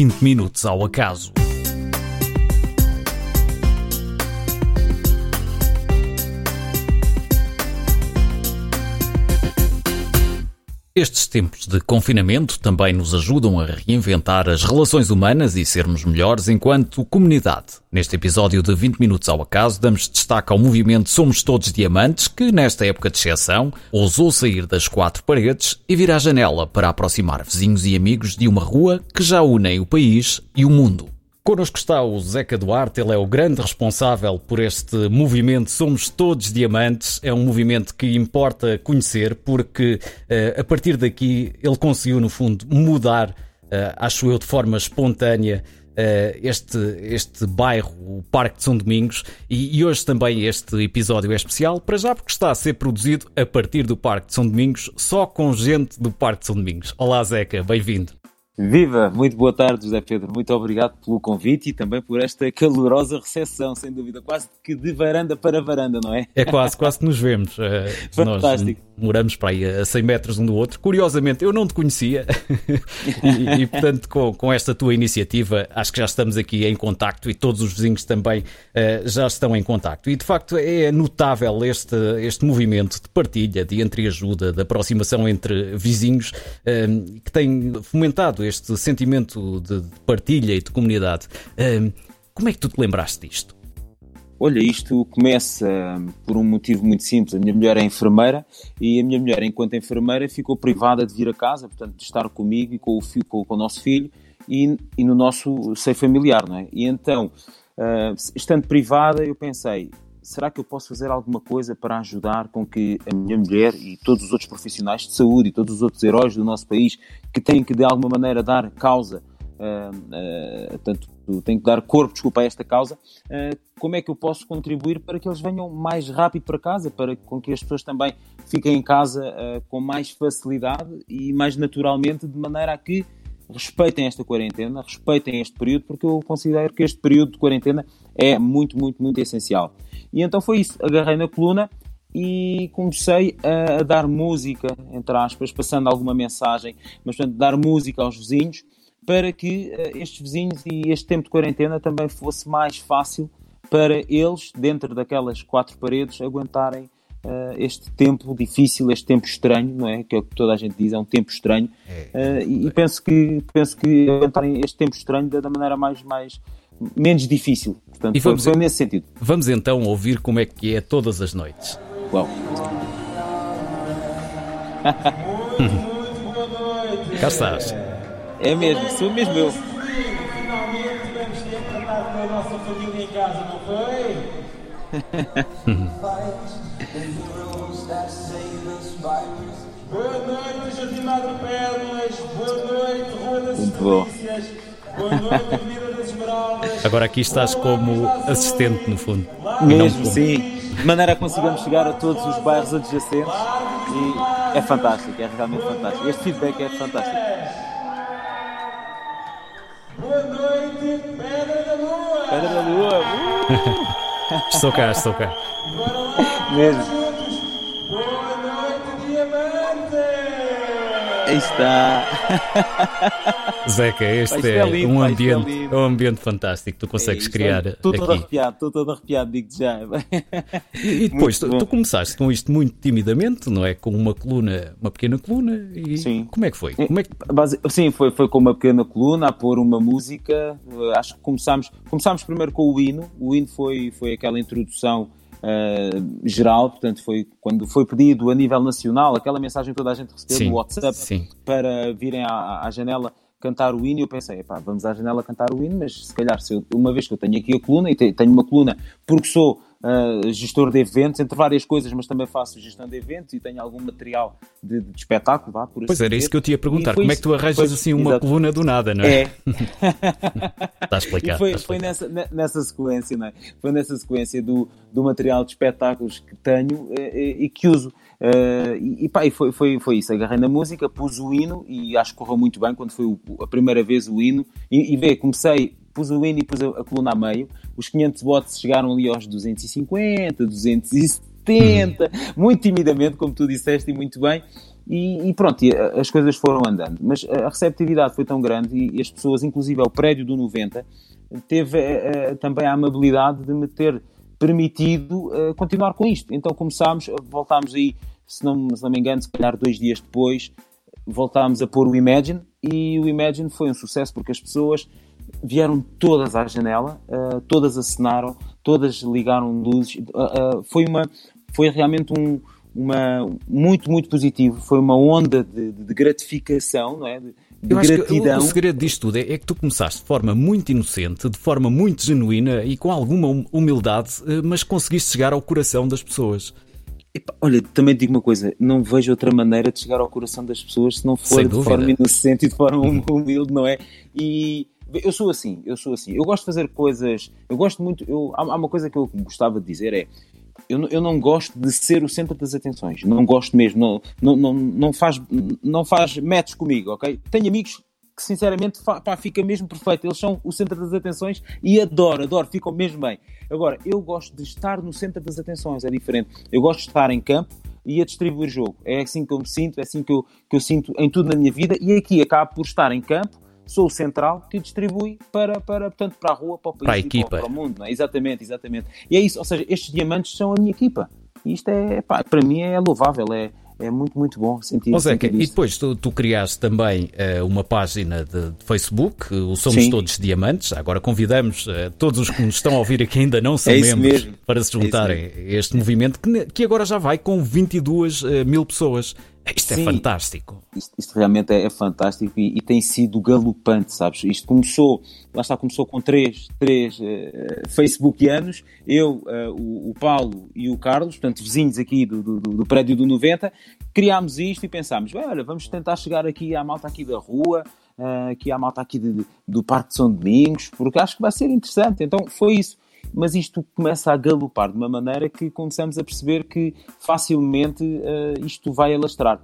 20 minutos ao acaso. Estes tempos de confinamento também nos ajudam a reinventar as relações humanas e sermos melhores enquanto comunidade. Neste episódio de 20 Minutos ao Acaso, damos destaque ao movimento Somos Todos Diamantes, que, nesta época de exceção, ousou sair das quatro paredes e vir à janela para aproximar vizinhos e amigos de uma rua que já unem o país e o mundo. Connosco está o Zeca Duarte, ele é o grande responsável por este movimento Somos Todos Diamantes. É um movimento que importa conhecer porque uh, a partir daqui ele conseguiu, no fundo, mudar, uh, acho eu, de forma espontânea. Uh, este, este bairro, o Parque de São Domingos, e, e, hoje também este episódio é especial, para já porque está a ser produzido a partir do Parque de São Domingos, só com gente do Parque de São Domingos. Olá Zeca, bem-vindo. Viva! Muito boa tarde, José Pedro. Muito obrigado pelo convite e também por esta calorosa recepção, sem dúvida. Quase que de varanda para varanda, não é? É quase, quase que nos vemos. Fantástico. Nós moramos para aí a 100 metros um do outro. Curiosamente, eu não te conhecia e, e, portanto, com, com esta tua iniciativa, acho que já estamos aqui em contacto e todos os vizinhos também uh, já estão em contacto. E, de facto, é notável este, este movimento de partilha, de entreajuda, de aproximação entre vizinhos uh, que tem fomentado este sentimento de partilha e de comunidade. Uh, como é que tu te lembraste disto? Olha, isto começa por um motivo muito simples. A minha mulher é enfermeira e a minha mulher, enquanto enfermeira, ficou privada de vir a casa, portanto, de estar comigo e com o, com, com o nosso filho e, e, no nosso seio familiar, não é? E então, uh, estando privada, eu pensei, será que eu posso fazer alguma coisa para ajudar com que a minha mulher e todos os outros profissionais de saúde e todos os outros heróis do nosso país que têm que de alguma maneira dar causa uh, uh, tanto tem que dar corpo, desculpa, a esta causa, uh, como é que eu posso contribuir para que eles venham mais rápido para casa, para com que as pessoas também fiquem em casa uh, com mais facilidade e mais naturalmente, de maneira a que respeitem esta quarentena, respeitem este período, porque eu considero que este período de quarentena é muito, muito, muito essencial. E então foi isso, agarrei na coluna e comecei a, a dar música, entre aspas, passando alguma mensagem, mas portanto, dar música aos vizinhos, para que uh, estes vizinhos e este tempo de quarentena também fosse mais fácil para eles, dentro daquelas quatro paredes, aguentarem uh, este tempo difícil, este tempo estranho, não é? Que é o que toda a gente diz, é um tempo estranho. Uh, e, e penso que penso que aguentarem este tempo estranho da maneira mais mais menos difícil. Portanto, e vamos, foi, foi nesse sentido. Vamos então ouvir como é que é todas as noites. Uau. Cá estás. É mesmo, sou mesmo eu. Finalmente tempo para estar com a nossa família em casa, não foi? Boa noite, Jardim Madre Pérolas. Boa noite, Rua das Delícias. Boa noite, Avenida das Esmeraldas. Agora aqui estás como assistente, no fundo. Mesmo, sim. De maneira a consigamos chegar a todos os bairros adjacentes. E é fantástico, é realmente fantástico. Este feedback é fantástico. Boa noite, Pedra da Lua! Pedra da Lua! Uh! estou cá, estou cá. Mesmo. Aí está. Zeca, este é, é lindo, um, ambiente, é um ambiente fantástico que tu consegues é criar. Estou todo arrepiado, estou todo arrepiado, digo já. E, e depois, tu, tu, começaste com isto muito timidamente, não é? Com uma coluna, uma pequena coluna. E sim. Como é que foi? Como é que... Sim, foi, foi com uma pequena coluna, a pôr uma música. Acho que começámos, começámos primeiro com o hino. O hino foi, foi aquela introdução uh, geral, portanto foi quando foi pedido a nível nacional, aquela mensagem que toda a gente recebeu sim, no WhatsApp sim. para virem à, à, janela cantar o hino, eu pensei, epá, vamos à janela cantar o hino, mas se calhar, se eu, uma vez que eu tenho aqui a coluna, e tenho uma coluna porque sou uh, gestor de eventos, entre várias coisas, mas também faço gestão de eventos e tenho algum material de, de espetáculo, vá, por Pois assim era isso que eu te ia perguntar, como é que tu arranjas pois, assim uma exato. coluna do nada, não é? É. está explicado. E foi, está foi nessa, nessa sequência, não é? Foi nessa sequência do, do material de espetáculos que tenho e, eh, e, e que uso. Uh, e, pá, e foi, foi, foi isso, agarrei na música, pus o hino e acho que correu muito bem quando foi o, a primeira vez o hino. E, e vê, comecei, pus o hino e pus a, a, coluna a meio. Os 500 watts chegaram ali aos 250, 270, uhum. muito timidamente, como tu disseste e muito bem. E, e, pronto, as coisas foram andando. Mas a receptividade foi tão grande e, e as pessoas, inclusive o prédio do 90, teve uh, também a amabilidade de me ter permitido uh, continuar com isto. Então começámos, voltámos aí, se não, se não me engano, se calhar dois dias depois, voltámos a pôr o Imagine e o Imagine foi um sucesso porque as pessoas vieram todas à janela, uh, todas assinaram, todas ligaram luzes. Uh, foi uma, foi realmente um, uma, muito, muito positivo. Foi uma onda de, de gratificação, não é? De, gratidão. O, o segredo disto tudo é, é, que tu começaste de forma muito inocente, de forma muito genuína e com alguma hum, humildade, mas conseguiste chegar ao coração das pessoas. Epa, olha, também digo uma coisa, não vejo outra maneira de chegar ao coração das pessoas se não for de forma inocente e de forma hum, humilde, não é? E eu sou assim, eu sou assim. Eu gosto de fazer coisas, eu gosto muito, eu, há, há uma coisa que eu gostava de dizer é, eu, eu não gosto de ser o centro das atenções. Não gosto mesmo. Não, não, não, não, faz, não faz match comigo, ok? Tenho amigos que, sinceramente, pá, fica mesmo perfeito. Eles são o centro das atenções e adoro, adoro, ficam mesmo bem. Agora, eu gosto de estar no centro das atenções, é diferente. Eu gosto de estar em campo e a distribuir jogo. É assim que eu me sinto, é assim que eu, que eu sinto em tudo na minha vida e aqui acabo por estar em campo sou o central que distribui para, para, portanto, para a rua, para o país para a equipa. Para, o mundo. É? Exatamente, exatamente. E é isso, ou seja, estes diamantes são a minha equipa. E isto é, pá, para mim é louvável, é, é muito, muito bom sentir, oh, Zeca, E depois tu, tu criaste também uh, uma página de, de, Facebook, o Somos Sim. Todos Diamantes. Agora convidamos uh, todos os que nos estão a ouvir aqui ainda não são é membros para se é juntarem é a este movimento que, que agora já vai com 22 uh, eh, mil pessoas. Isto é Sim, é fantástico. Isto, isto realmente é, é fantástico e, e, tem sido galopante, sabes? Isto começou, lá está, começou com três, três uh, Facebookianos, eu, uh, o, o, Paulo e o Carlos, portanto, vizinhos aqui do, do, do prédio do 90, criámos isto e pensámos, olha, vamos tentar chegar aqui à malta aqui da rua, uh, aqui à malta aqui de, do Parque de São Domingos, porque acho que vai ser interessante. Então foi isso mas isto começa a galopar de uma maneira que começamos a perceber que facilmente uh, isto vai alastrar.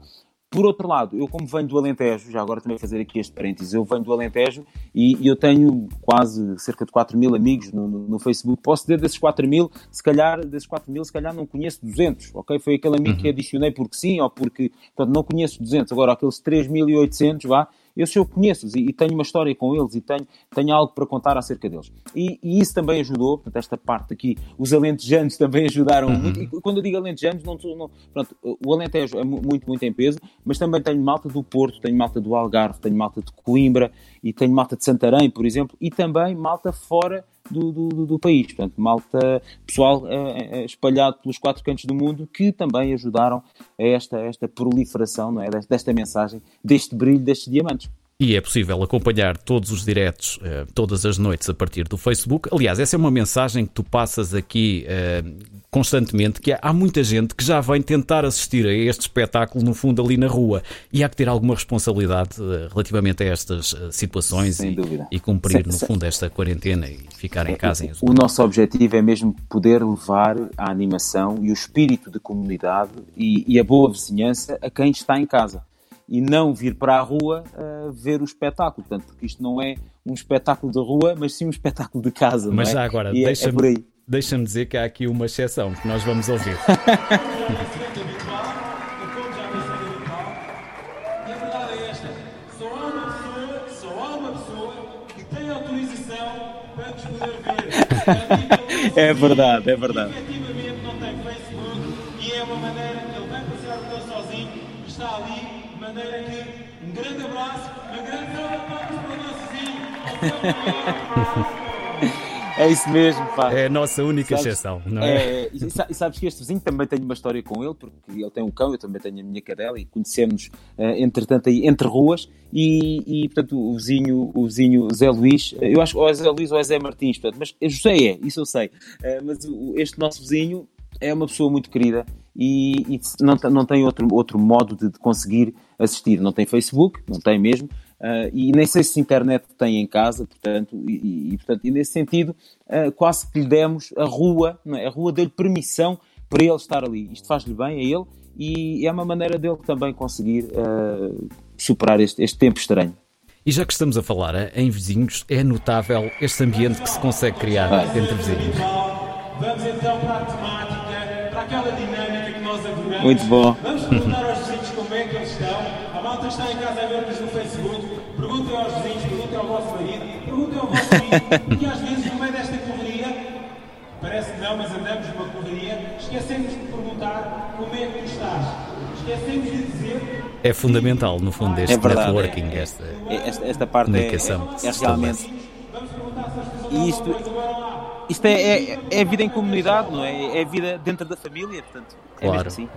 Por outro lado, eu como venho do Alentejo, já agora também fazer aqui este parênteses, eu venho do Alentejo e, e eu tenho quase cerca de 4 mil amigos no, no, no, Facebook. Posso dizer desses 4 mil, se calhar, desses 4 mil, se calhar não conheço 200, ok? Foi aquele amigo uhum. que adicionei porque sim ou porque, portanto, não conheço 200. Agora, aqueles 3.800, vá, eu se eu conheço-os e, e, tenho uma história com eles e tenho, tenho algo para contar acerca deles. E, e isso também ajudou, portanto, esta parte aqui, os alentejanos também ajudaram uhum. muito. E quando eu digo alentejanos, não, não, pronto, o Alentejo é muito, muito em peso, mas também tenho malta do Porto, tenho malta do Algarve, tenho malta de Coimbra e tenho malta de Santarém, por exemplo, e também malta fora do, do, do, país. Portanto, malta, pessoal é, é, espalhado pelos quatro cantos do mundo que também ajudaram a esta, esta proliferação não é? desta mensagem, deste brilho destes diamantes. E é possível acompanhar todos os diretos uh, todas as noites a partir do Facebook. Aliás, essa é uma mensagem que tu passas aqui uh, constantemente, que há muita gente que já vem tentar assistir a este espetáculo, no fundo, ali na rua. E há que ter alguma responsabilidade uh, relativamente a estas situações e, e, cumprir, sem, no fundo, esta quarentena e ficar em é, casa. Em o nosso objetivo é mesmo poder levar a animação e o espírito de comunidade e, e a boa vizinhança a quem está em casa e não vir para a rua uh, ver o espetáculo. Portanto, porque isto não é um espetáculo de rua, mas sim um espetáculo de casa. Mas é? já agora, é- é deixa-me é deixa dizer que há aqui uma exceção que nós vamos ouvir. É verdade, é verdade. Efetivamente não tem Facebook e é uma maneira que ele vem passear o sozinho, está ali maneira que um grande abraço, uma grande salva de palmas para o nosso vizinho. É isso mesmo, pá. É a nossa única sabes, exceção, não é? é? E sabes que este vizinho também tem uma história com ele, porque ele tem um cão, eu também tenho a minha cadela, e conhecemos, uh, entretanto, aí entre ruas, e, e, portanto, o vizinho, o vizinho Zé Luís, eu acho que ou é Zé Luís ou é Zé Martins, portanto, mas José é, isso eu sei, uh, mas este nosso vizinho é uma pessoa muito querida e, e não, não tem outro, outro modo de, de conseguir assistir. Não tem Facebook, não tem mesmo, uh, e nem sei se internet tem em casa, portanto, e, e portanto, e nesse sentido, uh, quase que lhe demos a rua, é? a rua deu-lhe permissão para ele estar ali. Isto faz-lhe bem a ele e é uma maneira dele também conseguir uh, superar este, este tempo estranho. E já que estamos a falar em vizinhos, é notável este ambiente que se consegue criar ah. entre vizinhos. Vamos então para a temática, para aquela dinâmica que nós adoramos. Muito bom. Vamos perguntar aos vizinhos como é que eles estão. A malta está em casa a ver-nos no Facebook, perguntem aos vizinhos, perguntem ao vosso marido, perguntem ao vosso filho, que às vezes no meio desta correria, parece que não, mas andamos numa correria, esquecemos de perguntar como é que tu estás. Esquecemos de dizer. É fundamental, no fundo, este É verdade, networking, é. esta Esta, esta parte é, comunicação. é, é realmente. E isto, isto é, é, é a vida em comunidade, não é? É a vida dentro da família, portanto. É Claro. mesmo assim.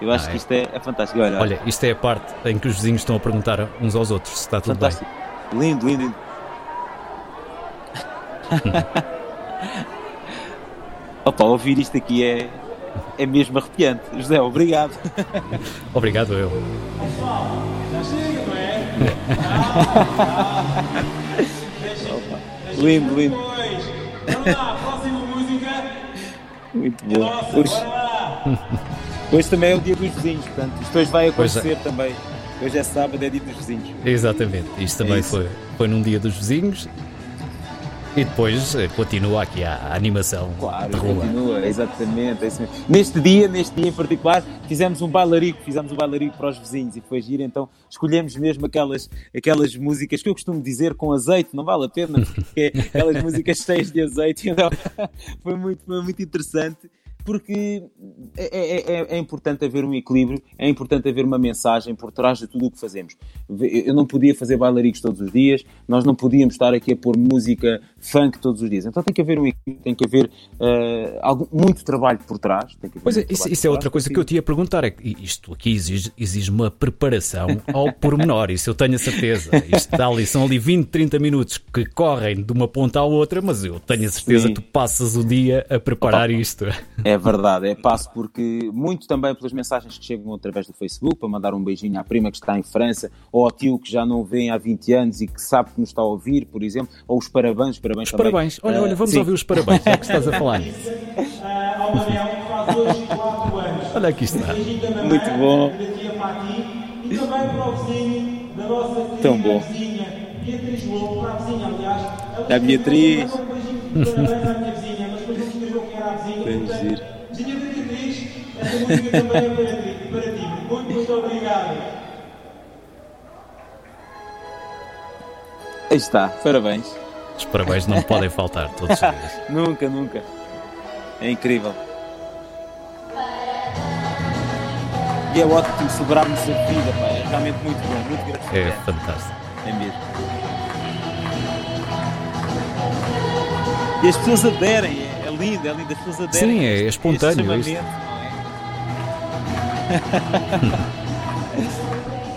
Eu acho Ah, que é. isto é, é fantástico. Olha, Olha, isto é a parte em que os vizinhos estão a perguntar uns aos outros se está tudo fantástico. Lindo, lindo, lindo. Opa, ouvir isto aqui é, é mesmo arrepiante. José, obrigado. bem. Obrigado, eu. Já chega, não é? Lindo, lindo. Vamos lá, próxima música. Muito bom. Nossa, Hoje, bora lá. hoje também é o dia dos vizinhos, portanto, isto hoje vai é. acontecer também. Hoje é sábado, é dia dos vizinhos. Exatamente. Isto também É foi, foi num dia dos vizinhos. E depois eh, continua aqui a, a animação Claro, continua, exatamente. é. Neste dia, neste dia em particular, fizemos um bailarico, fizemos um bailarico para os vizinhos e foi giro, então escolhemos mesmo aquelas, aquelas músicas que eu costumo dizer com azeite, não vale a pena, porque é aquelas músicas cheias de azeite, então foi muito, foi muito interessante. Porque é, é- é- é importante haver um equilíbrio, é importante haver uma mensagem por trás de tudo o que fazemos. Eu não podia fazer bailaricos todos os dias, nós não podíamos estar aqui a pôr música funk todos os dias. Então tem que haver um equilíbrio, tem que haver algum- muito trabalho por trás. Pois é, isso, isso é outra coisa que eu te ia perguntar. É que isto aqui exige, exige uma preparação ao pormenor, isso eu tenho a certeza. Isto dá ali, são ali 20, 30 minutos que correm de uma ponta à outra, mas eu tenho a certeza Sim. que tu passas o dia a preparar isto. É verdade, é passo porque muito também pelas mensagens que chegam através do Facebook para mandar um beijinho à prima que está em França ou ao tio que já não vem há 20 anos e que sabe que nos está a ouvir, por exemplo, ou os parabéns, parabéns Os também. parabéns. Olha, olha, vamos sim. ouvir os parabéns, já que estás a falar. Ah, ao Manel, que faz hoje 4 anos. Olha aqui está. Muito bom. e também para o vizinho da nossa querida Tão bom. vizinha Beatriz Lobo, para a vizinha, aliás. Da Beatriz. disse, "Eu vou mandar um parabéns à minha vizinha, Vizinha da Beatriz, essa música também é para ti. Para ti. Muito, muito obrigado. Aí está, parabéns. Os parabéns não podem faltar todos os dias. Nunca, nunca. É incrível. E é ótimo celebrarmos a vida, pá. é realmente muito bom, muito É gratificante. fantástico. É mesmo. E as pessoas aderem, é, é lindo, é lindo, as pessoas aderem. Sim, é este- espontâneo este isto. é?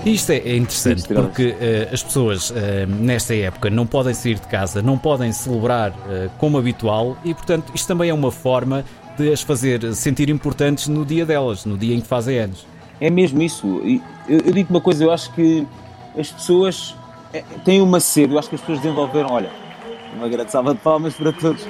Isto é, é interessante Sim, porque eh, as pessoas eh, nesta época não podem sair de casa, não podem celebrar eh, como habitual e, portanto, isto também é uma forma de as fazer sentir importantes no dia delas, no dia em que fazem anos. É mesmo isso. E Eu, eu digo uma coisa, eu acho que as pessoas eh, têm uma sede, eu acho que as pessoas desenvolveram, olha, uma grande salva de palmas para todos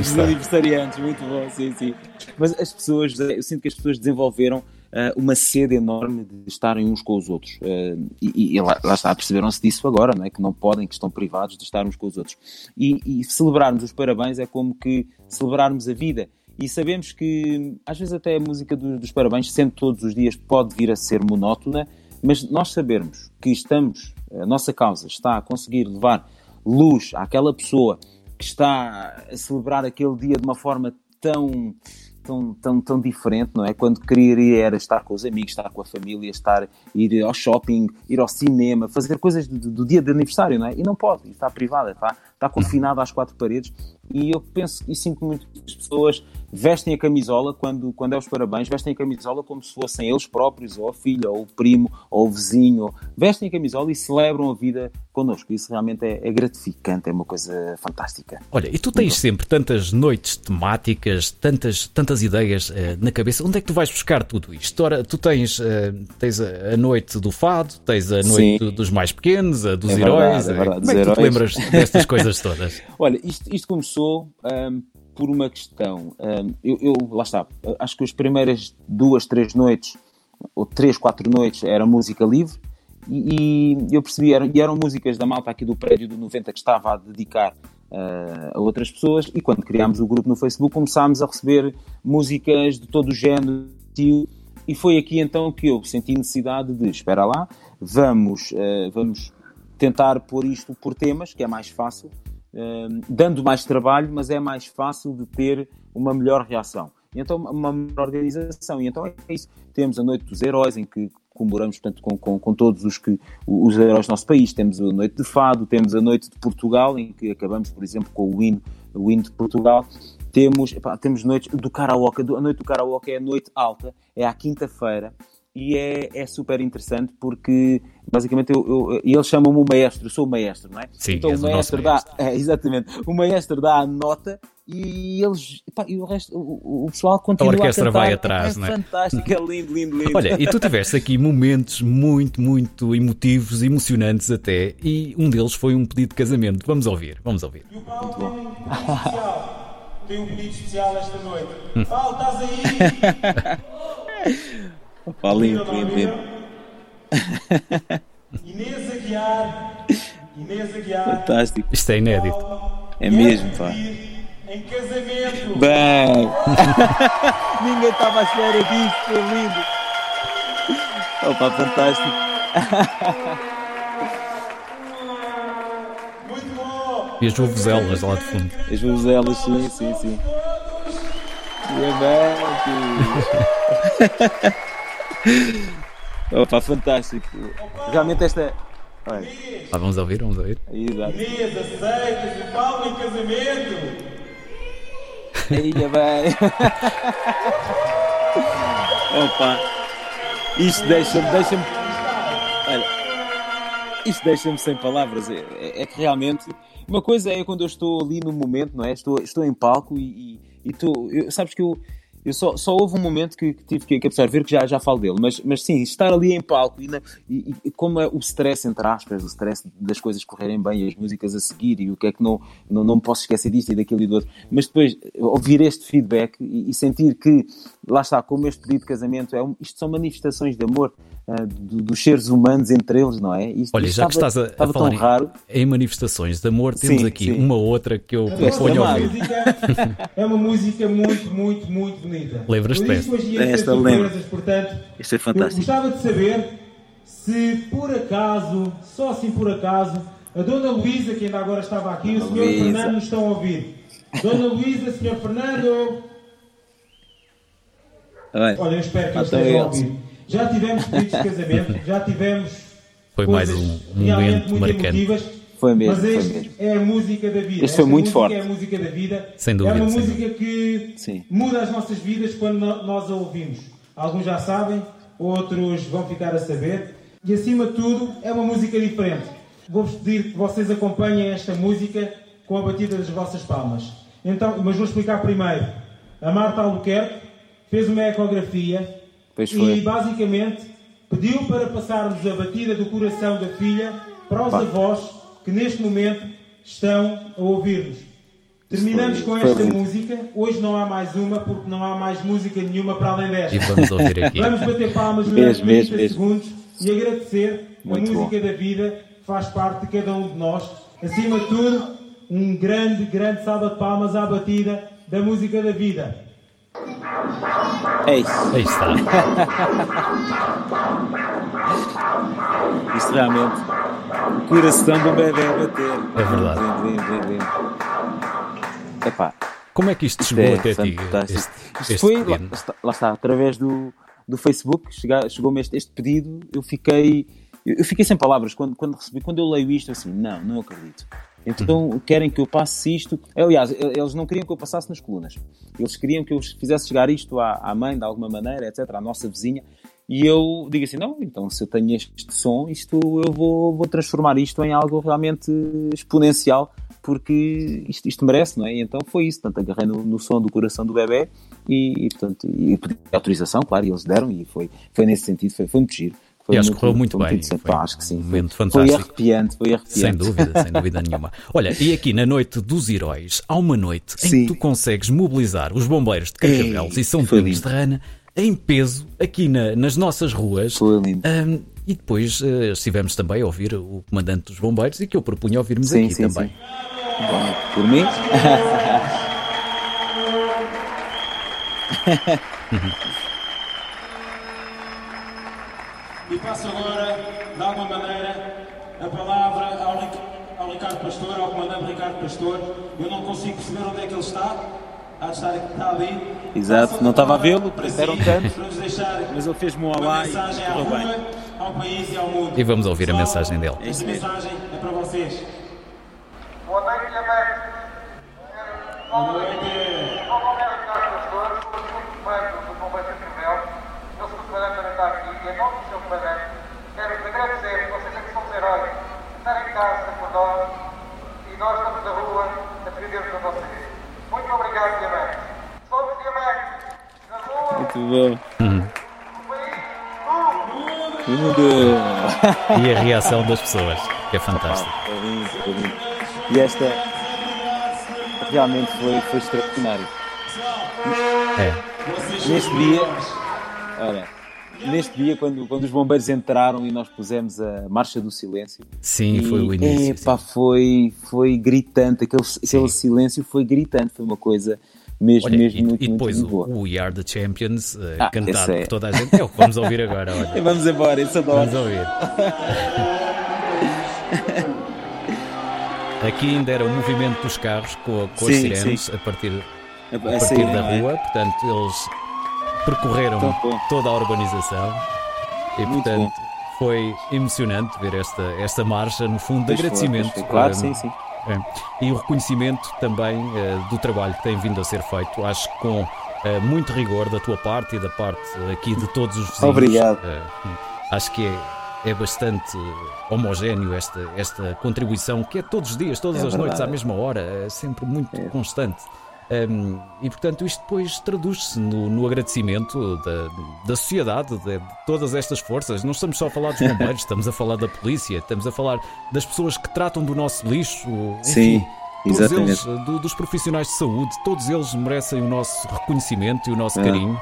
os aniversariantes, muito bom, sim, sim. Mas as pessoas, eu sinto que as pessoas desenvolveram eh, uma sede enorme de estarem uns com os outros. Eh, e, e lá, lá está, perceberam-se disso agora, não é? Que não podem, que estão privados de estar uns com os outros. E, e celebrarmos os parabéns é como que celebrarmos a vida. E sabemos que, às vezes, até a música do- dos parabéns, sendo todos os dias, pode vir a ser monótona, mas nós sabermos que estamos, a nossa causa está a conseguir levar luz àquela pessoa que está a celebrar aquele dia de uma forma tão, tão, tão, tão diferente, não é? Quando queria era estar com os amigos, estar com a família, estar, ir ao shopping, ir ao cinema, fazer coisas do, do dia de aniversário, não é? E não pode, está privada, está, está confinada às quatro paredes. E eu penso e sinto muito que as pessoas vestem a camisola quando, quando é os parabéns, vestem a camisola como se fossem eles próprios, ou a filha, ou o primo, ou o vizinho, vestem a camisola e celebram a vida connosco. Isso realmente é, é gratificante, é uma coisa fantástica. Olha, e tu tens sempre tantas noites temáticas, tantas, tantas ideias eh, na cabeça. Onde é que tu vais buscar tudo isto? Ora, tu tens, eh, tens a, noite do fado, tens a noite Sim. do- dos mais pequenos, a dos É heróis. verdade, é eh, verdade, Como é que tu te lembras destas coisas todas? Olha, isto, isto começou ahm, por uma questão. ahm, eu, eu- lá está, acho que as primeiras duas, três noites, ou três, quatro noites, era música livre. E, e eu percebi, eram, e eram músicas da malta aqui do prédio do 90 que estava a dedicar ah, a outras pessoas. E quando criámos o grupo no Facebook, começámos a receber músicas de todo o género, e foi aqui então que eu senti necessidade de, espera lá, vamos, uh, vamos tentar pôr isto por temas, que é mais fácil, dando mais trabalho, mas é mais fácil de ter uma melhor reação. E então, uma melhor organização. E então é isso. Temos a Noite dos Heróis, em que comemoramos portanto, com, com, com, todos os, que, os heróis do nosso país. Temos a Noite de Fado, temos a Noite de Portugal, em que acabamos, por exemplo, com o hino, o hino de Portugal. Temos, epá, temos noites do karaoke. A noite do karaoke é a noite alta, é à quinta-feira e é, é super interessante porque basicamente eu, eu, eles chamam-me o maestro, eu sou o maestro, não é? Sim, então o maestro, dá, maestro. É, exatamente, o maestro dá a nota e eles pá, e o resto, o, o pessoal continua a orquestra a cantar. vai atrás, é não é? fantástico, é lindo, lindo, lindo. Olha, e tu tiveste aqui momentos muito, muito emotivos, emocionantes até, e um deles foi um pedido de casamento. Vamos ouvir, vamos ouvir. E o Paulo tem um pedido especial. Tem um pedido especial esta noite. Paulo, estás aí? Lindo, lindo. Inês Aguiar. Inês Aguiar. Fantástico. Isto é inédito. É mesmo, pá. Em casamento. Bem. Ninguém estava à espera disto, foi lindo. Opa, fantástico. Muito bom. E as vovozelas lá de fundo. As vovozelas, sim, sim, sim. Opa, fantástico. Realmente esta. Olha. Ah, vamos ouvir, vamos ouvir. Exato. O Paulo em casamento? Ainda bem. Opa. Isto deixa-me. Deixa Olha. Isto deixa-me sem palavras. É, é, é, que realmente. Uma coisa é quando eu estou ali no momento, não é? Estou, estou em palco e, e, e tu. Eu, sabes que eu eu só, só houve um momento que, que tive que, absorver, que já, já falo dele, mas, mas sim, estar ali em palco e, na, e, e como é o stress, entre aspas, o stress das coisas correrem bem e as músicas a seguir e o que é que não, não, não me posso esquecer disto e daquilo e do outro, mas depois ouvir este feedback e, e sentir que, lá está, como este pedido de casamento, é um, isto são manifestações de amor uh, do, dos seres humanos entre eles, não é? Isto, Olha, isto já estava, que estás a, a falar tão raro. em manifestações de amor, temos Sim, aqui sim. uma outra que eu proponho a ouvir. música é uma música muito, muito, muito bonita. Lembras-te ter Esta lembro. portanto, Isto é eu fantástico. gostava de saber se por acaso, só assim por acaso, a Dona Luísa, que ainda agora estava aqui, e o Sr. Fernando nos estão a ouvir. Dona Luísa, Sr. Fernando, Olha, olha, eu espero que eles estejam a ouvir. Já tivemos pedidos de casamento, já tivemos Foi mais um- um realmente momento muito marcante. emotivas, Foi mesmo, mas foi este mesmo. é a música da vida. Este foi Esta muito forte. é a música da vida. Sem dúvida, É uma sem música que Sim. muda as nossas vidas quando nós a ouvimos. Alguns já sabem, outros vão ficar a saber. E acima de tudo, é uma música diferente. Vou-vos pedir que vocês acompanhem esta música com a batida das vossas palmas. Então, mas vou explicar primeiro. A Marta Albuquerque fez uma ecografia Pois foi. e basicamente pediu para passarmos a batida do coração da filha para os Pá. avós que neste momento estão a ouvir-nos. Terminamos Foi- com foi esta música. Hoje não há mais uma, porque não há mais música nenhuma para além E desta. vamos ouvir aqui. Vamos bater palmas Mesmo, durante 30 mesmo, mesmo. segundos e agradecer Muito a música da vida que faz parte de cada um de nós. Acima de tudo, um grande, grande salva de palmas à batida da música da vida. É isso. Aí está. Isto realmente. O coração do bebê a bater. É verdade. Lindo, lindo, lindo. Epá, Como é que isto chegou é até ti? Este, Isto este foi, lá, lá está, através do, do Facebook, chegou-me este, este pedido, eu fiquei, eu fiquei sem palavras quando, quando recebi, quando eu leio isto assim, não, não acredito. Então querem que eu passe isto. Aliás, eles não queriam que eu passasse nas colunas. Eles queriam que eu fizesse chegar isto à, à mãe de alguma maneira, etc., à nossa vizinha. E eu digo assim: não, então se eu tenho este som, isto eu vou, vou transformar isto em algo realmente exponencial, porque isto, isto merece, não é? E então foi isso. Portanto, agarrei no, no som do coração do bebê e, e, portanto, e pedi autorização, claro, e eles deram, e foi, foi nesse sentido, foi, foi muito giro. Foi E acho que correu muito foi bem. Foi um acho que sim. momento Foi- fantástico. Foi arrepiante, foi arrepiante. Sem dúvida, sem dúvida nenhuma. Olha, e aqui na Noite dos Heróis, há uma noite em Sim. que tu consegues mobilizar os bombeiros de Carcavelos e São Domingos de. Rana em peso aqui na- nas nossas ruas. Foi lindo. Ahm, e depois eh, estivemos também a ouvir o comandante dos bombeiros e que eu propunha ouvirmos Sim, aqui sim, também. sim. Bom, por mim, E passo agora, de alguma maneira, a palavra ao, ao Ricardo Pastor, ao comandante Ricardo Pastor. Eu não consigo perceber onde é que ele está. Há de estar está ali. Exato, não estava a vê-lo, deram tanto, mas ele fez-me um uma olá e mensagem à correu rua, bem. ao país e ao mundo. E vamos ouvir a mensagem dele. É Esta mensagem é para vocês. Boa noite. Boa noite. É Ricardo Pastor, sou o segundo comando do Bombeiro de Tribel. Eu sou o comandante está aqui e, em nome comandante, quero vos agradecer, vocês é que são os heróis, estarem em casa por nós e nós estamos na rua a defendermos a vida. Muito obrigado, mãe. Somos diamantes na rua, Muito bom. Tudo. E a reação das pessoas, que é fantástico. Foi lindo, foi lindo. E esta realmente foi, foi extraordinário. É. Neste dia, olha, neste dia, quando, quando os bombeiros entraram e nós pusemos a Marcha do Silêncio, Sim, e, foi o início. epá, foi, foi gritante, aquele, aquele silêncio foi gritante, foi uma coisa mesmo, Olha, mesmo e, muito, e depois muito boa. o We Are the Champions, eh, Ah, cantado é- por toda a gente. É o que vamos ouvir agora. Olha. Vamos embora, isso adoro. Vamos ouvir. Aqui ainda era o movimento dos carros com, com as Sim, sirenes sim. a partir, A, a partir sair, da é? rua, portanto eles percorreram bom. toda a urbanização e Muito portanto foi emocionante ver esta, esta marcha no fundo de Pois foi, agradecimento. pois foi. Claro, sim, sim. é. E o reconhecimento também eh, do trabalho que tem vindo a ser feito, acho que com eh, muito rigor da tua parte e da parte aqui de todos os vizinhos. Obrigado. Eh, acho que é, é bastante homogéneo esta, esta contribuição, que é todos os dias, todas É as verdade. noites, à mesma hora, é sempre muito constante. Um, e portanto, isto depois traduz-se no, no agradecimento da, da sociedade, de, de todas estas forças. Não estamos só a falar dos bombeiros, estamos a falar da polícia, estamos a falar das pessoas que tratam do nosso lixo. Sim, enfim, Todos exatamente. eles, do- dos profissionais de saúde, todos eles merecem o nosso reconhecimento e o nosso É. carinho.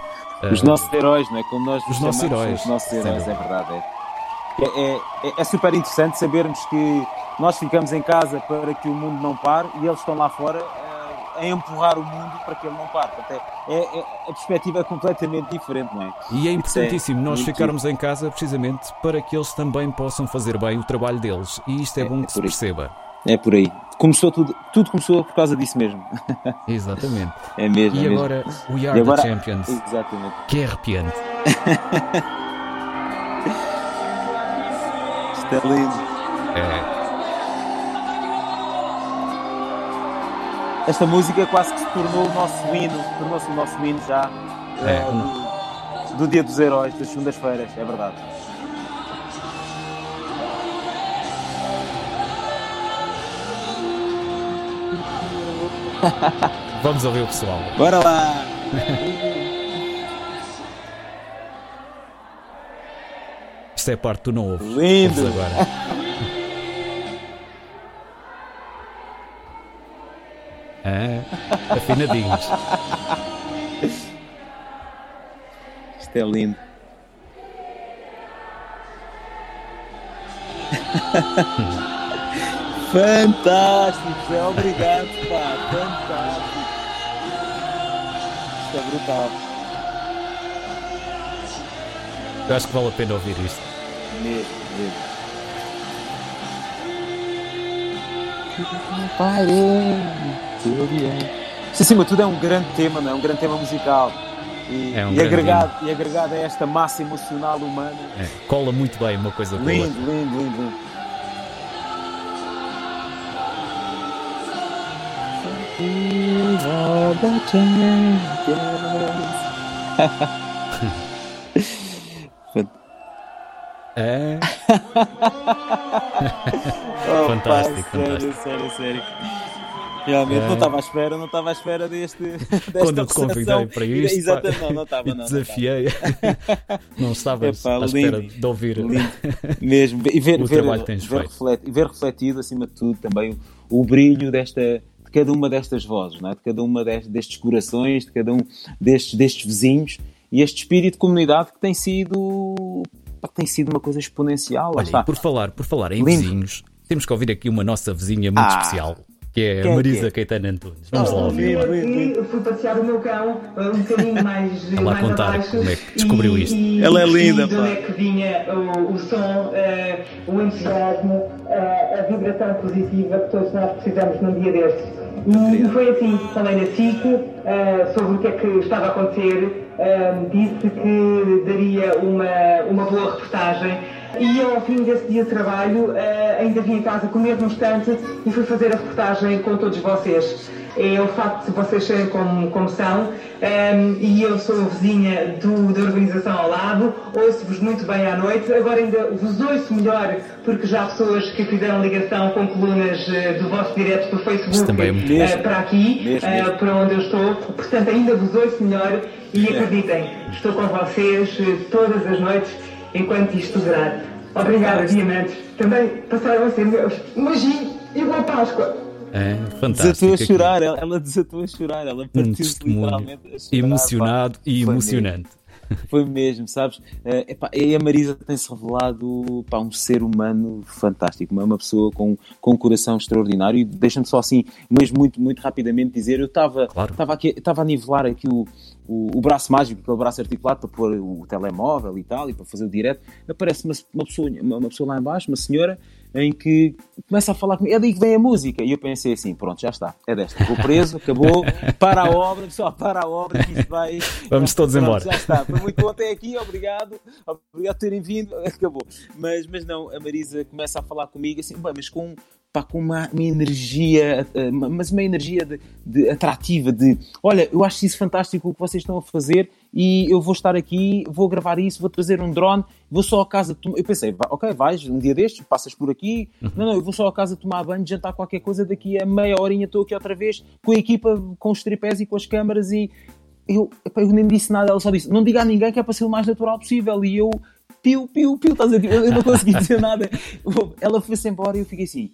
Os Uh, nossos heróis, não é? Como nós Os os nossos heróis. Os nossos heróis, é verdade. É. É, é- é super interessante sabermos que nós ficamos em casa para que o mundo não pare e eles estão lá fora eh, a empurrar o mundo para que ele não pare. Portanto, é, é- é- a perspectiva é completamente diferente, não é? E é importantíssimo nós muito ficarmos em casa precisamente para que eles também possam fazer bem o trabalho deles. E isto é, É, bom é que se perceba. É por aí. Começou tudo, tudo começou por causa disso mesmo. Exatamente. É mesmo. E é mesmo. agora, We Are agora- the Champions, Exatamente. que é arrepiante. É lindo. É, Esta música quase que se tornou o nosso hino, tornou-se o nosso hino já É, eh, do, do Dia dos Heróis, das segundas-feiras, é verdade. vamos ouvir o pessoal. Bora lá! Isto é parte não ouves. Lindo. Ouves agora. afinadinhos. Isto é lindo. Fantástico, Zé, obrigado, pá, fantástico. Isto é brutal, Eu acho que vale a pena ouvir isto. mesmo, mesmo. Isto acima de tudo é um grande tema, não é? Um grande tema musical. E, É um e agregado, e agregado a esta massa emocional humana. É, cola muito bem uma coisa com Lindo, lindo, lindo, lindo. É, Oh, Fantástico, sério, fantástico. sério, sério. Realmente É. não estava à espera, não estava à espera deste. Desta quando eu te convidei para isto, Exatamente, pá, não, estava, e não. desafiei. Não estavas Epá, à espera lindo. de ouvir. estava. Lindo. Mesmo. E ver, O ver, trabalho que tens ver, feito. refleti- ver refletido, acima de tudo, também o, o brilho desta. De cada uma destas vozes, não é? de cada uma des- destes corações, de cada um destes, destes vizinhos e este espírito de comunidade que tem sido, tem sido uma coisa exponencial. Olha, e por falar, por falar em Lindo. vizinhos, temos que ouvir aqui uma nossa vizinha muito Ah. especial. Que é a Quem é Marisa que é? Caetano Antunes. Vamos lá Oh, ouvir. lindo. Aqui fui passear o meu cão uh, um bocadinho mais, Ela a mais contar abaixo. como é que descobriu e, isto. E, Ela é e linda, de pá. onde é que vinha o, o som, uh, o entusiasmo, uh, a vibração positiva que todos nós precisamos num dia destes. E, e foi assim, falei na SIC uh, sobre o que é que estava a acontecer, uh, disse que daria uma, uma boa reportagem e ao fim desse dia de trabalho eh, ainda vim a casa comer num instante e fui fazer a reportagem com todos vocês. É o facto de vocês serem como, como são ehm, e eu sou vizinha do, da organização ao lado, ouço-vos muito bem à noite, agora ainda vos ouço melhor porque já há pessoas que fizeram ligação com colunas eh, do vosso direto do Facebook é muito bom. para aqui, Mesmo, mesmo. para onde eu estou, portanto ainda vos ouço melhor e acreditem, estou com vocês todas as noites enquanto isto durar. Obrigada, diamantes. Também passaram a ser meus. Imagine, igual Páscoa. É, fantástico. Desatou a chorar, ela, ela desatou a chorar, ela Um partiu testemunho literalmente a chorar, emocionado pá. e Foi emocionante. Mesmo, Foi mesmo, sabes? Eh, epá, e a Marisa tem-se revelado pá, um ser humano fantástico, uma, uma pessoa com, com um coração extraordinário. E deixa-me só assim, mas muito, muito rapidamente dizer: eu estava Claro. aqui- a nivelar aqui o, o, o braço mágico, aquele braço articulado para pôr o telemóvel e tal, e para fazer o direto. Aparece uma, uma, pessoa, uma, uma pessoa lá embaixo, uma senhora, em que começa a falar comigo, é daí que vem a música. E eu pensei assim, pronto, já está, é desta. Vou preso, acabou, para a obra, pessoal, para a obra, que isto vai... Vamos todos Pronto, embora. Já está, foi muito bom até aqui, obrigado, obrigado por terem vindo, acabou. Mas, mas não, a Marisa começa a falar comigo assim, bem, mas com, pá, com uma, uma energia, eh, mas uma energia de, de atrativa, de, olha, eu acho isso fantástico o que vocês estão a fazer e eu vou estar aqui, vou gravar isso, vou trazer um drone, vou só a casa, eu pensei, "Vai- ok, vais um dia destes, passas por aqui, não, não, eu vou só a casa tomar banho, jantar qualquer coisa, daqui a meia horinha estou aqui outra vez, com a equipa, com os tripés e com as câmaras e eu, eu nem disse nada, ela só disse, não diga a ninguém que é para ser o mais natural possível. E eu, piu, piu, piu, estás a ver? Eu eu não consegui dizer nada. Ela foi-se embora e eu fiquei assim,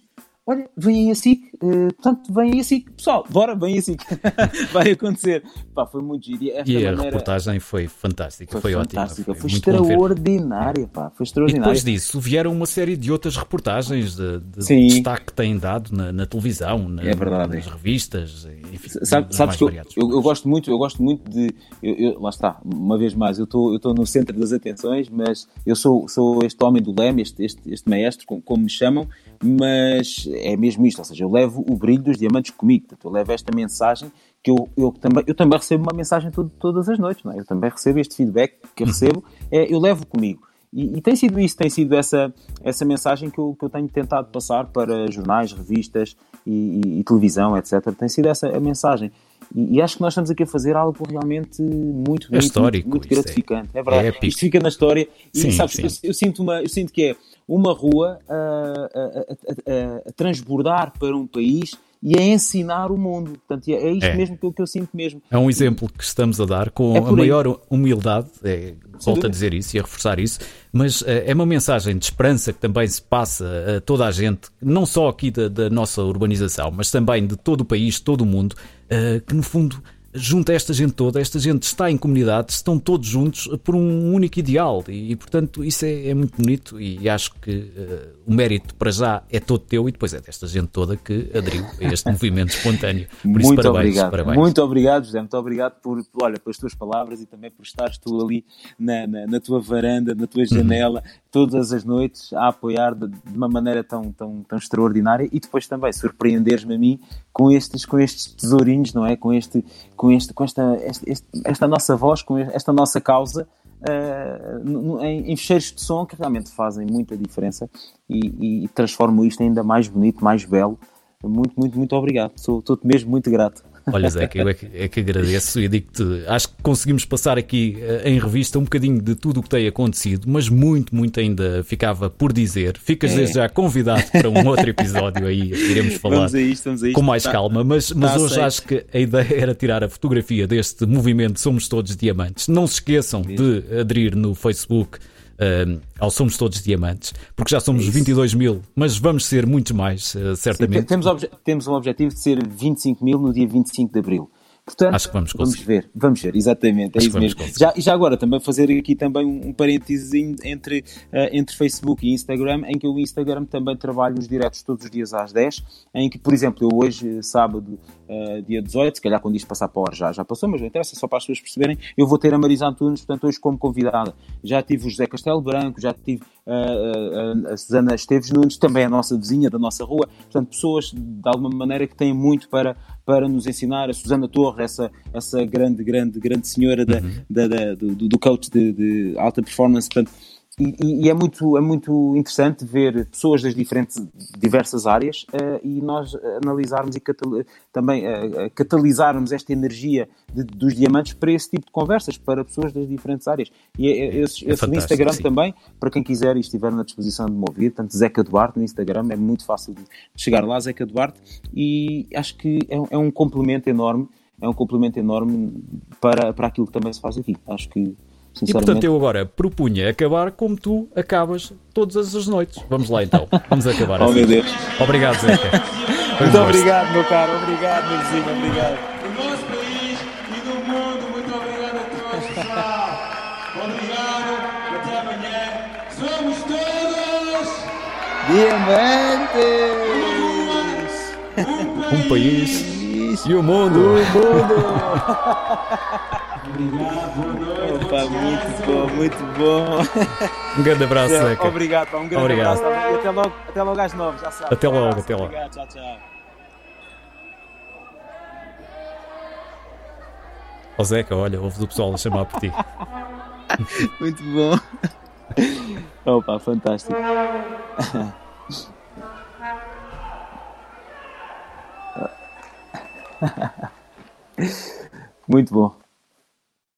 olha, vem aí a SIC, eh, portanto, vem aí a SIC, pessoal, bora, vem aí a SIC. Vai acontecer. Pá, foi muito giro. E, E a maneira reportagem foi fantástica, foi, ótima. fantástica, foi, extraordinária, pá, foi E extraordinária. depois disso vieram uma série de outras reportagens de, de destaque que têm dado na, na televisão, na- É verdade. nas revistas, enfim, Sabe- sabes que eu, variados. eu, eu gosto muito, eu gosto muito de. eu- lá está, uma vez mais, eu estou eu estou no centro das atenções, mas eu sou, sou este homem do leme, este, este, este maestro, como, como me chamam, mas é mesmo isto, ou seja, eu levo o brilho dos diamantes comigo, portanto, eu levo esta mensagem que eu, eu, também, eu também recebo uma mensagem todo- todas as noites, não é? eu também recebo este feedback que eu recebo, é, eu levo comigo. E, e tem sido isso, tem sido essa, essa mensagem que eu, que eu tenho tentado passar para jornais, revistas e, e- e televisão, etc. Tem sido essa a mensagem. E, acho que nós estamos aqui a fazer algo realmente muito, muito, histórico, muito, muito é- gratificante. É, verdade. é. Isto fica na história. E Sim, sabes, sim. Eu, eu sinto uma, eu sinto que é uma rua a, a- a- a- transbordar para um país e a ensinar o mundo. Portanto, é, é isto É. mesmo que eu, que eu sinto mesmo. É um exemplo que estamos a dar com É a maior humildade, é, volto a dizer isso e a reforçar isso, mas eh, é uma mensagem de esperança que também se passa a toda a gente, não só aqui da, da nossa urbanização, mas também de todo o país, de todo o mundo, eh, que no fundo junta esta gente toda, esta gente está em comunidade, estão todos juntos por um único ideal e, e, portanto isso é, é muito bonito e acho que eh, o mérito para já é todo teu e depois é desta gente toda que aderiu a este movimento espontâneo. Por isso, muito parabéns, obrigado. parabéns. Muito obrigado, José. Muito obrigado por, olha, pelas tuas palavras e também por estares tu ali na, na, na tua varanda, na Uhum. tua janela, todas as noites a apoiar de, de uma maneira tão, tão, tão extraordinária e depois também surpreenderes-me a mim com estes, com estes tesourinhos, não é? Com, este, com, este, com esta, este- esta nossa voz, com esta nossa causa. no- em, em fecheiros de som que realmente fazem muita diferença e, e transformam isto ainda mais bonito, mais belo. Muito, muito, muito obrigado. Estou-te mesmo muito grato. Olha, Zé, que eu é que, é que agradeço e digo-te, acho que conseguimos passar aqui eh, em revista um bocadinho de tudo o que tem acontecido, mas muito, muito ainda ficava por dizer. Ficas É. desde já convidado para um outro episódio aí, iremos falar isto, isto. com mais Tá- calma, mas, mas tá hoje aceito. acho que a ideia era tirar a fotografia deste movimento Somos Todos Diamantes. Não se esqueçam de aderir no Facebook eh, ao Somos Todos Diamantes, porque já somos 22 mil, mas vamos ser muitos mais, Sim, certamente. temos, obje- temos um objetivo de ser 25 mil no dia 25 de Abril. Portanto, Acho que vamos. Vamos ver, vamos ver, exatamente, é Acho isso mesmo. conseguir. Já, e já agora também fazer aqui também um, parênteses entre, eh, entre Facebook e Instagram, em que o Instagram também trabalho os diretos todos os dias às 10, em que, por exemplo, eu hoje, sábado, eh, dia 18, se calhar quando isto passar para a hora já, já passou, mas não interessa, só para as pessoas perceberem, eu vou ter a Marisa Antunes, portanto, hoje como convidada. Já tive o José Castelo Branco, já tive eh, a, a, a Susana Esteves Nunes, também a nossa vizinha da nossa rua, portanto, pessoas de alguma maneira que têm muito para, para nos ensinar. A Susana Torre, essa, essa grande, grande, grande senhora da, da, da- do, do coach de, de alta performance, portanto, e, e- e é muito, é muito interessante ver pessoas das diferentes, diversas áreas eh, e nós analisarmos e catal- também eh, eh, catalisarmos esta energia de- dos diamantes para esse tipo de conversas, para pessoas das diferentes áreas. E é- é- esse, É esse fantástico, Instagram sim. também, para quem quiser e estiver na disposição de me ouvir, portanto, Zeca Duarte no Instagram, é muito fácil de chegar lá, Zeca Duarte, e acho que é, um- é um complemento enorme, é um complemento enorme para, para aquilo que também se faz aqui. Acho que, E portanto eu agora propunha acabar como tu acabas todas as noites. Vamos lá então, vamos acabar Oh assim. meu Deus. Obrigado, Zeca. Muito obrigado, meu caro. Obrigado, meu vizinho. Obrigado. do nosso país e do mundo. Muito obrigado a todos, pessoal. Obrigado. Até amanhã. Somos todos Diamantes! Um país e o mundo. Obrigado. Boa noite. Opa, muito bom, muito bom. Um grande abraço, Zeca. Obrigado, pá, um grande Obrigado. abraço. até logo, até logo às nove, já sabe. Até logo, abraço, até logo. Obrigado, tchau, tchau. Ó Zeca, olha, houve do pessoal a chamar por ti. Muito bom. Opa, fantástico. Muito bom.